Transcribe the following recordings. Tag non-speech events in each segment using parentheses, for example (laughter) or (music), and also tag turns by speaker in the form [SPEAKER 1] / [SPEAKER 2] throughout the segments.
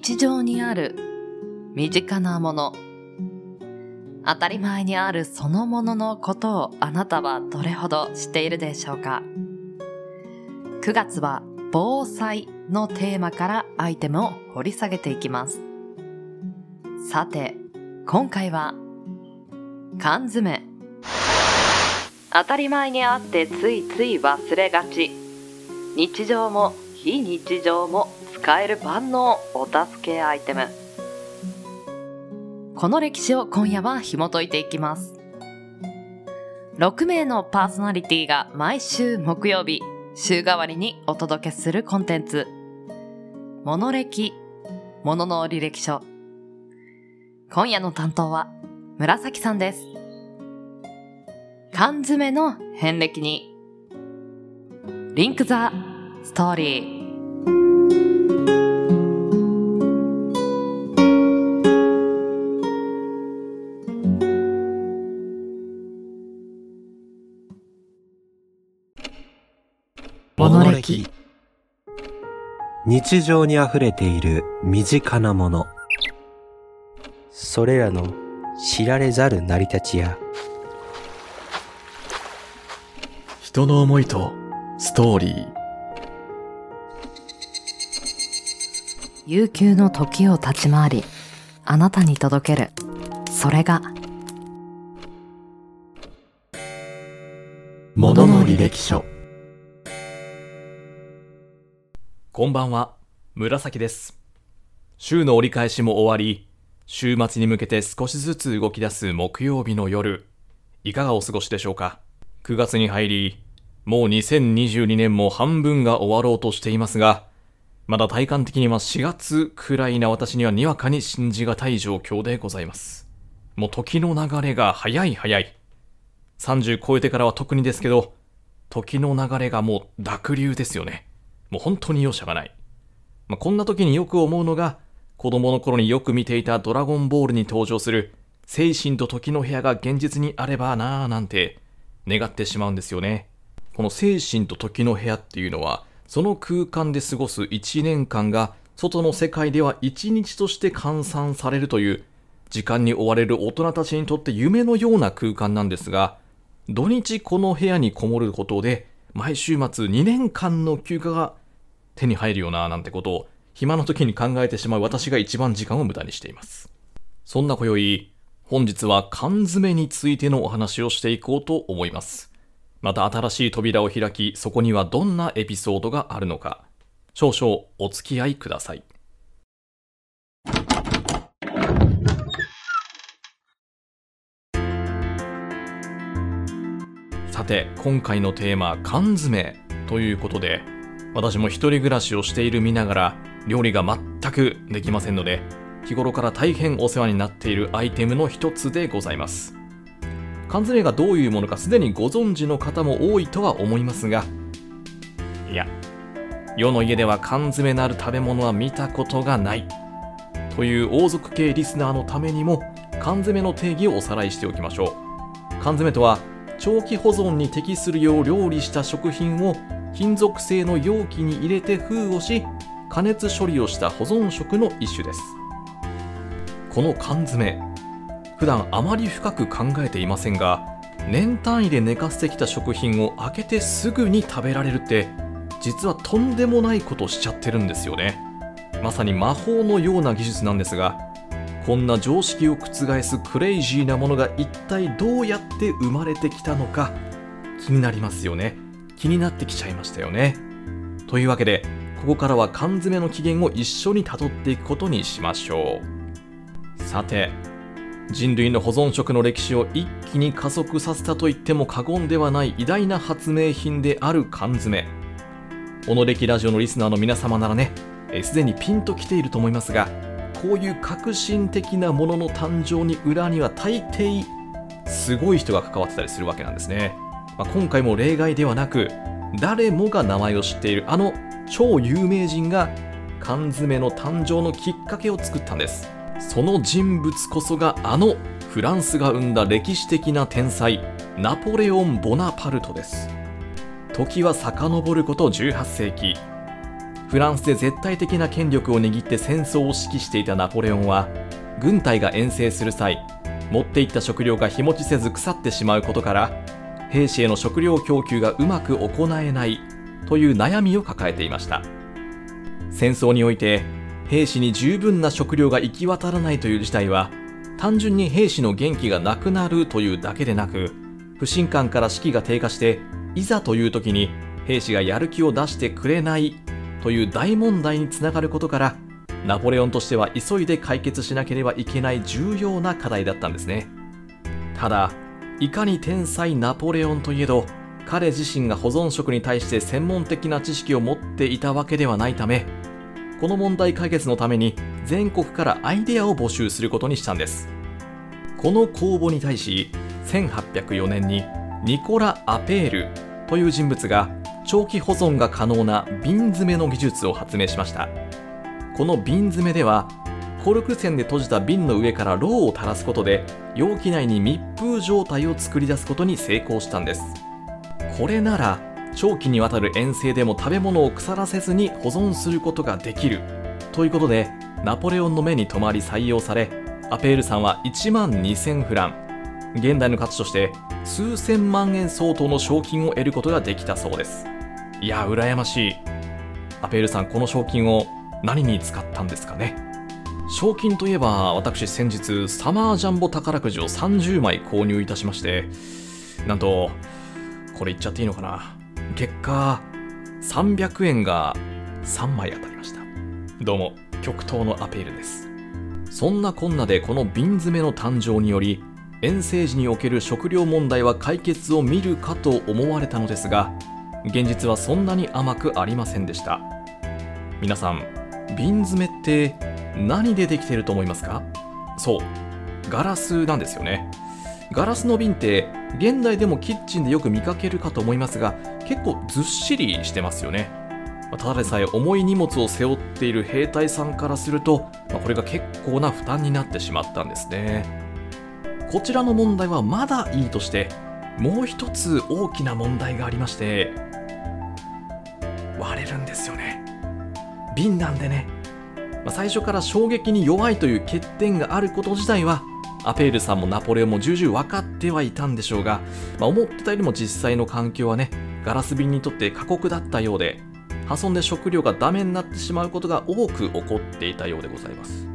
[SPEAKER 1] 日常にある身近なもの。当たり前にあるそのもののことをあなたはどれほど知っているでしょうか。9月は防災のテーマからアイテムを掘り下げていきます。さて今回は缶詰。当たり前にあってついつい忘れがち。日常も非日常も使える万能お助けアイテム。この歴史を今夜は紐解いていきます。6名のパーソナリティが毎週木曜日週替わりにお届けするコンテンツ。モノ歴ものの履歴書。今夜の担当は紫さんです。缶詰の遍歴にリンクザストーリー。
[SPEAKER 2] 日常に溢れている身近なもの。
[SPEAKER 3] それらの知られざる成り立ちや。
[SPEAKER 4] 人の思いとストーリー。
[SPEAKER 1] 悠久の時を立ち回りあなたに届ける。それが
[SPEAKER 4] ものの履歴書こんばんは。紫です。週の折り返しも終わり週末に向けて少しずつ動き出す木曜日の夜いかがお過ごしでしょうか？9月に入りもう2022年も半分が終わろうとしていますがまだ体感的には4月くらいな私にはにわかに信じがたい状況でございます。もう時の流れが早い早い。30超えてからは特にですけど、時の流れがもう濁流ですよね。もう本当に容赦がない。まあ、こんな時によく思うのが、子供の頃によく見ていたドラゴンボールに登場する、精神と時の部屋が現実にあればなぁなんて願ってしまうんですよね。この精神と時の部屋っていうのは、その空間で過ごす1年間が外の世界では1日として換算されるという時間に追われる大人たちにとって夢のような空間なんですが、土日この部屋にこもることで、毎週末2年間の休暇が手に入るよななんてことを暇の時に考えてしまう私が一番時間を無駄にしています。そんな今宵、本日は缶詰についてのお話をしていこうと思います。また新しい扉を開き、そこにはどんなエピソードがあるのか、少々お付き合いください。さて今回のテーマ缶詰ということで私も一人暮らしをしている身ながら料理が全くできませんので日頃から大変お世話になっているアイテムの一つでございます。缶詰がどういうものかすでにご存知の方も多いとは思いますがいや世の家では缶詰なる食べ物は見たことがないという王族系リスナーのためにも缶詰の定義をおさらいしておきましょう。缶詰とは長期保存に適するよう料理した食品を金属製の容器に入れて封をし加熱処理をした保存食の一種です。この缶詰普段あまり深く考えていませんが年単位で寝かせてきた食品を開けてすぐに食べられるって実はとんでもないことしちゃってるんですよね。まさに魔法のような技術なんですがこんな常識を覆すクレイジーなものが一体どうやって生まれてきたのか気になりますよね。気になってきちゃいましたよね。というわけでここからは缶詰の起源を一緒に辿っていくことにしましょう。さて人類の保存食の歴史を一気に加速させたと言っても過言ではない偉大な発明品である缶詰。おのれきラジオのリスナーの皆様ならねすでにピンときていると思いますがこういう革新的なものの誕生に裏には大抵すごい人が関わってたりするわけなんですね、まあ、今回も例外ではなく誰もが名前を知っているあの超有名人が缶詰の誕生のきっかけを作ったんです。その人物こそがあのフランスが生んだ歴史的な天才ナポレオン・ボナパルトです。時は遡ること18世紀。フランスで絶対的な権力を握って戦争を指揮していたナポレオンは軍隊が遠征する際持っていった食料が日持ちせず腐ってしまうことから兵士への食料供給がうまく行えないという悩みを抱えていました。戦争において兵士に十分な食料が行き渡らないという事態は単純に兵士の元気がなくなるというだけでなく不信感から士気が低下していざという時に兵士がやる気を出してくれないという大問題につながることからナポレオンとしては急いで解決しなければいけない重要な課題だったんですね。ただいかに天才ナポレオンといえど彼自身が保存食に対して専門的な知識を持っていたわけではないためこの問題解決のために全国からアイデアを募集することにしたんです。この公募に対し1804年にニコラ・アペールという人物が長期保存が可能な瓶詰めの技術を発明しました。この瓶詰めではコルク栓で閉じた瓶の上からろうを垂らすことで容器内に密封状態を作り出すことに成功したんです。これなら長期にわたる遠征でも食べ物を腐らせずに保存することができる。ということでナポレオンの目に留まり採用されアペールさんは1万2000フラン。現代の価値として数千万円相当の賞金を得ることができたそうです。いや羨ましい。アペールさんこの賞金を何に使ったんですかね？賞金といえば私先日サマージャンボ宝くじを30枚購入いたしましてなんとこれ言っちゃっていいのかな。結果300円が3枚当たりました。どうも極東のアペールです。そんなこんなでこの瓶詰めの誕生により遠征時における食料問題は解決を見るかと思われたのですが現実はそんなに甘くありませんでした。皆さん瓶詰めって何でできてると思いますか？そう。ガラスなんですよね。ガラスの瓶って現代でもキッチンでよく見かけるかと思いますが結構ずっしりしてますよね。ただでさえ重い荷物を背負っている兵隊さんからするとこれが結構な負担になってしまったんですね。こちらの問題はまだいいとしてもう一つ大きな問題がありまして割れるんですよね。瓶なんでね、まあ、最初から衝撃に弱いという欠点があること自体はアペールさんもナポレオンも重々分かってはいたんでしょうが、まあ、思ってたよりも実際の環境はねガラス瓶にとって過酷だったようで破損で食料がダメになってしまうことが多く起こっていたようでございます。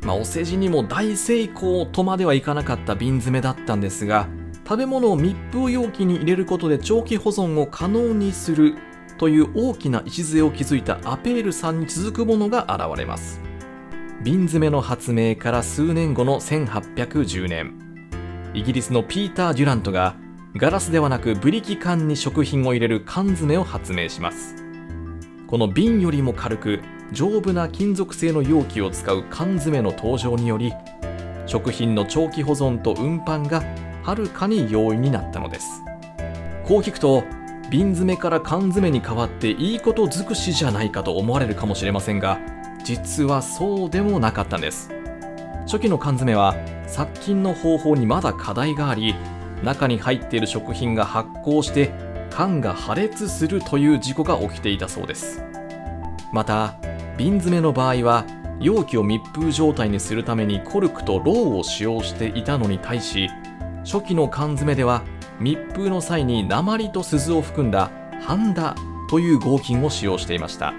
[SPEAKER 4] まあ、お世辞にも大成功とまではいかなかった瓶詰めだったんですが食べ物を密封容器に入れることで長期保存を可能にするという大きな礎を築いたアペールさんに続くものが現れます。瓶詰めの発明から数年後の1810年。イギリスのピーター・デュラントがガラスではなくブリキ缶に食品を入れる缶詰を発明します。この瓶よりも軽く丈夫な金属製の容器を使う缶詰の登場により食品の長期保存と運搬がはるかに容易になったのです。こう聞くと瓶詰めから缶詰に変わっていいこと尽くしじゃないかと思われるかもしれませんが実はそうでもなかったんです。初期の缶詰は殺菌の方法にまだ課題があり中に入っている食品が発酵して缶が破裂するという事故が起きていたそうです。また瓶詰めの場合は容器を密封状態にするためにコルクとロウを使用していたのに対し初期の缶詰では密封の際に鉛と鈴を含んだハンダという合金を使用していました。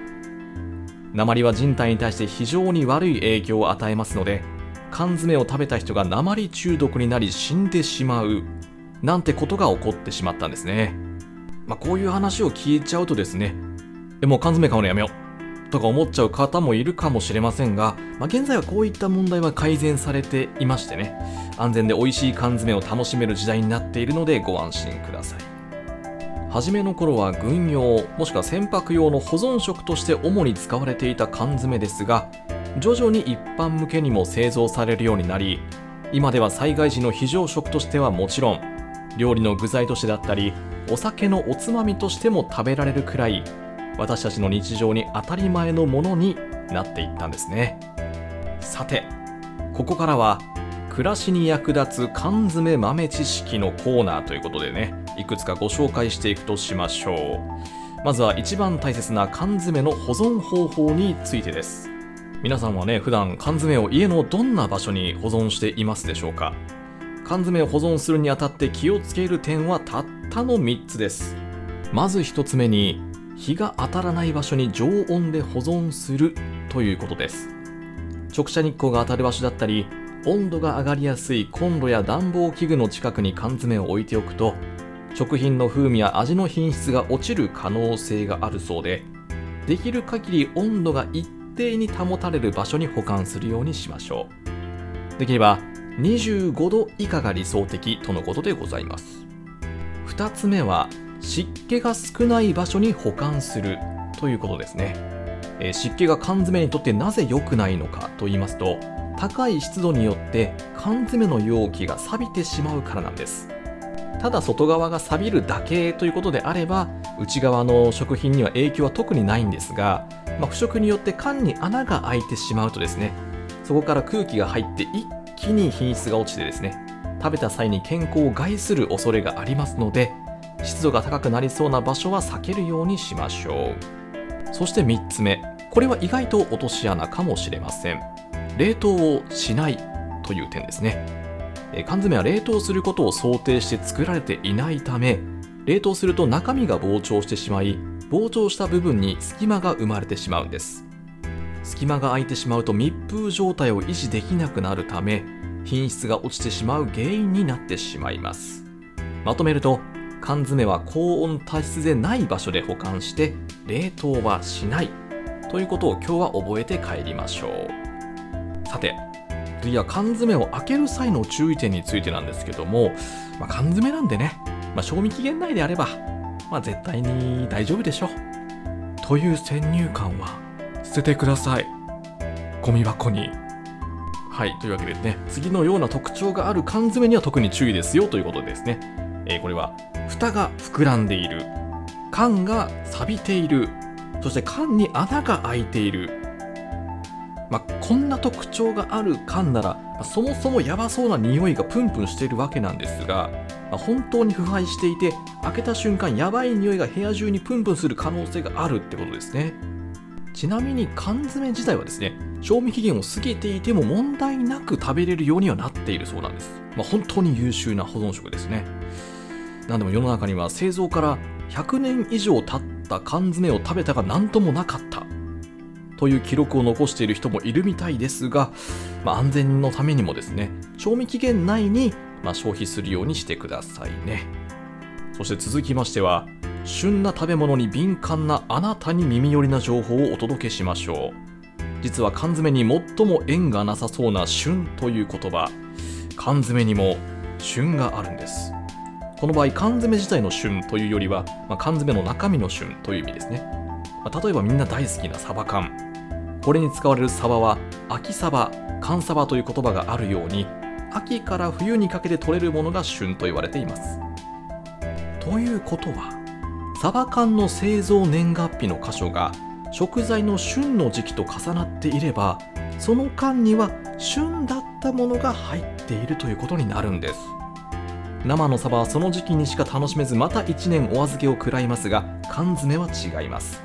[SPEAKER 4] 鉛は人体に対して非常に悪い影響を与えますので缶詰を食べた人が鉛中毒になり死んでしまうなんてことが起こってしまったんですね、まあ、こういう話を聞いちゃうとですねえもう缶詰買うのやめよう。とか思っちゃう方もいるかもしれませんが、まあ、現在はこういった問題は改善されていましてね。安全で美味しい缶詰を楽しめる時代になっているのでご安心ください。初めの頃は軍用もしくは船舶用の保存食として主に使われていた缶詰ですが徐々に一般向けにも製造されるようになり今では災害時の非常食としてはもちろん料理の具材としてだったりお酒のおつまみとしても食べられるくらい私たちの日常に当たり前のものになっていったんですね。さてここからは暮らしに役立つ缶詰豆知識のコーナーということでねいくつかご紹介していくとしましょう。まずは一番大切な缶詰の保存方法についてです。皆さんはね普段缶詰を家のどんな場所に保存していますでしょうか？缶詰を保存するにあたって気をつける点はたったの3つです。まず1つ目に日が当たらない場所に常温で保存するということです。直射日光が当たる場所だったり温度が上がりやすいコンロや暖房器具の近くに缶詰を置いておくと食品の風味や味の品質が落ちる可能性があるそうでできる限り温度が一定に保たれる場所に保管するようにしましょう。できれば25度以下が理想的とのことでございます。2つ目は湿気が少ない場所に保管するということですね、えー湿気が缶詰にとってなぜ良くないのかと言いますと高い湿度によって缶詰の容器が錆びてしまうからなんです。ただ外側が錆びるだけということであれば内側の食品には影響は特にないんですが、まあ、腐食によって缶に穴が開いてしまうとですねそこから空気が入って一気に品質が落ちてですね食べた際に健康を害する恐れがありますので湿度が高くなりそうな場所は避けるようにしましょう。そして3つ目これは意外と落とし穴かもしれません。冷凍をしないという点ですね。え缶詰は冷凍することを想定して作られていないため冷凍すると中身が膨張してしまい膨張した部分に隙間が生まれてしまうんです。隙間が空いてしまうと密封状態を維持できなくなるため品質が落ちてしまう原因になってしまいます。まとめると缶詰は高温多湿でない場所で保管して冷凍はしないということを今日は覚えて帰りましょう。さて次は缶詰を開ける際の注意点についてなんですけども、まあ、缶詰なんでね、まあ、賞味期限内であれば、まあ、絶対に大丈夫でしょう。という先入観は捨ててください。ゴミ箱に。はいというわけでね次のような特徴がある缶詰には特に注意ですよということですね、えーこれは蓋が膨らんでいる。缶が錆びている。そして缶に穴が開いている。まあ、こんな特徴がある缶なら、そもそもヤバそうな匂いがプンプンしているわけなんですが、まあ本当に腐敗していて開けた瞬間ヤバい匂いが部屋中にプンプンする可能性があるってことですね。ちなみに缶詰自体はですね賞味期限を過ぎていても問題なく食べれるようにはなっているそうなんです、まあ、本当に優秀な保存食ですね。なんでも世の中には製造から100年以上経った缶詰を食べたが何ともなかった。という記録を残している人もいるみたいですが、まあ、安全のためにもですね賞味期限内に、ま、消費するようにしてくださいね。そして続きましては旬な食べ物に敏感なあなたに耳寄りな情報をお届けしましょう。実は缶詰に最も縁がなさそうな旬という言葉。缶詰にも旬があるんです。この場合缶詰自体の旬というよりは、まあ、缶詰の中身の旬という意味ですね、まあ例えばみんな大好きなサバ缶。これに使われるサバは秋サバ寒サバという言葉があるように秋から冬にかけて取れるものが旬と言われています。ということはサバ缶の製造年月日の箇所が食材の旬の時期と重なっていればその間には旬だったものが入っているということになるんです。生のサバはその時期にしか楽しめずまた1年お預けを食らいますが缶詰は違います。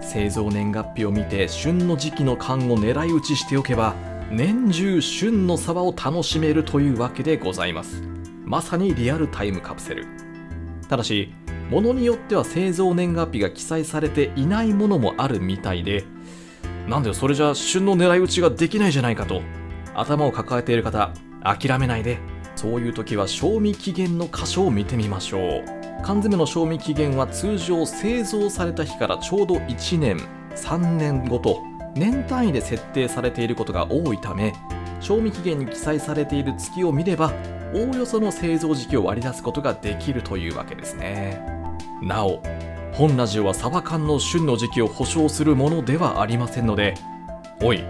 [SPEAKER 4] 製造年月日を見て旬の時期の缶を狙い撃ちしておけば年中旬のサバを楽しめるというわけでございます。まさにリアルタイムカプセル。ただし物によっては製造年月日が記載されていないものもあるみたいでなんだよそれじゃ旬の狙い撃ちができないじゃないかと頭を抱えている方諦めないで。そういう時は賞味期限の箇所を見てみましょう。缶詰の賞味期限は通常製造された日からちょうど1年3年ごと年単位で設定されていることが多いため賞味期限に記載されている月を見ればおおよその製造時期を割り出すことができるというわけですね。なお本ラジオはサバ缶の旬の時期を保証するものではありませんのでおい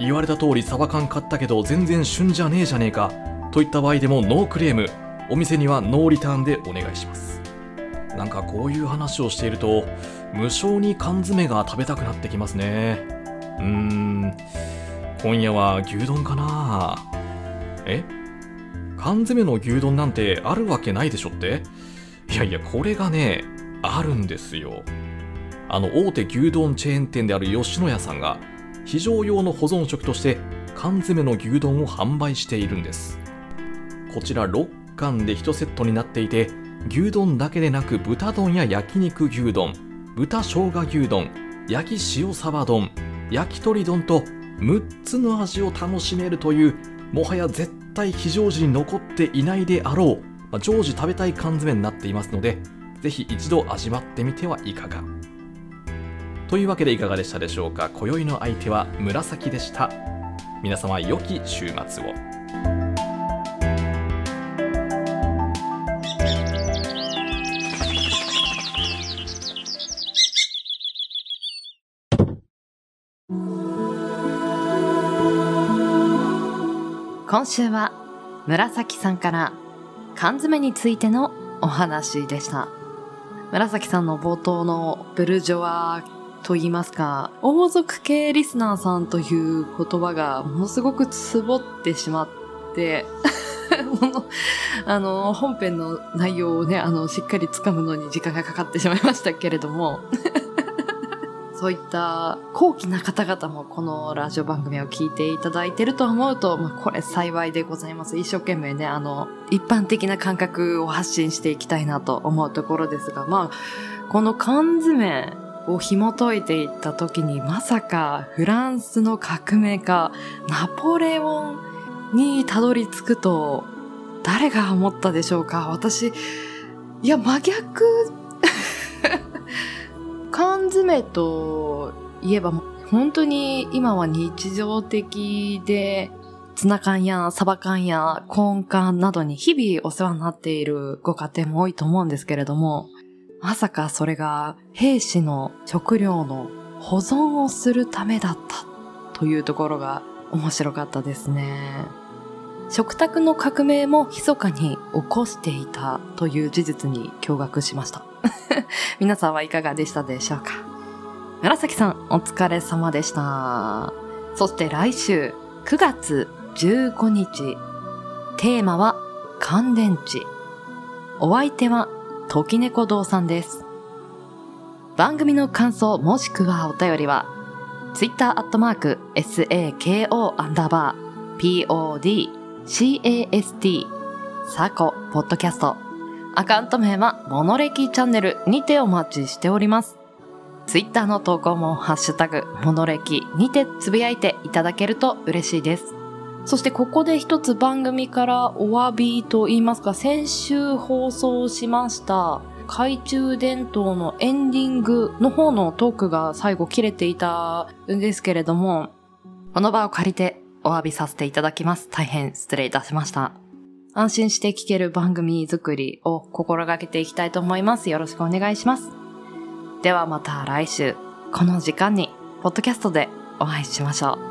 [SPEAKER 4] 言われた通りサバ缶買ったけど全然旬じゃねえじゃねえか。といった場合でもノークレーム。お店にはノーリターンでお願いします。なんかこういう話をしていると無性に缶詰が食べたくなってきますね。うーん。今夜は牛丼かな。え？缶詰の牛丼なんてあるわけないでしょって？いやいやこれがねあるんですよ。あの大手牛丼チェーン店である吉野家さんが非常用の保存食として缶詰の牛丼を販売しているんです。こちら6缶で1セットになっていて牛丼だけでなく豚丼や焼肉牛丼豚生姜牛丼焼き塩サバ丼焼き鳥丼と6つの味を楽しめるというもはや絶対非常時に残っていないであろう、まあ、常時食べたい缶詰になっていますのでぜひ一度味わってみてはいかが。というわけでいかがでしたでしょうか？今宵の相手は紫でした。皆様良き週末を。
[SPEAKER 1] 今週は紫さんから缶詰についてのお話でした。紫さんの冒頭のブルジョワと言いますか王族系リスナーさんという言葉がものすごくつぼってしまって (laughs) あの本編の内容をねあのしっかりつかむのに時間がかかってしまいましたけれども。そういった高貴な方々もこのラジオ番組を聞いていただいていると思うと、まあ、これ幸いでございます。一生懸命ね、あの、一般的な感覚を発信していきたいなと思うところですが、まあ、この缶詰を紐解いていった時に、まさかフランスの革命家、ナポレオンにたどり着くと、誰が思ったでしょうか私、いや、真逆 (laughs) 缶詰といえば本当に今は日常的でツナ缶やサバ缶やコーン缶などに日々お世話になっているご家庭も多いと思うんですけれども、まさかそれが兵士の食料の保存をするためだったというところが面白かったですね。食卓の革命も密かに起こしていたという事実に驚愕しました。(laughs) 皆さんはいかがでしたでしょうか？紫さん、お疲れ様でした。そして来週、9月15日、テーマは乾電池。お相手は、時猫堂さんです。番組の感想もしくはお便りは、Twitter アットマーク SAKO アンダーバー PODCAST サコポッドキャストアカウント名はモノレキチャンネルにてお待ちしております。ツイッターの投稿もハッシュタグモノレキにてつぶやいていただけると嬉しいです。そしてここで一つ番組からお詫びと言いますか、先週放送しました懐中電灯のエンディングの方のトークが最後切れていたんですけれども、この場を借りてお詫びさせていただきます。大変失礼いたしました。安心して聞ける番組作りを心がけていきたいと思います。よろしくお願いします。ではまた来週、この時間に、ポッドキャストでお会いしましょう。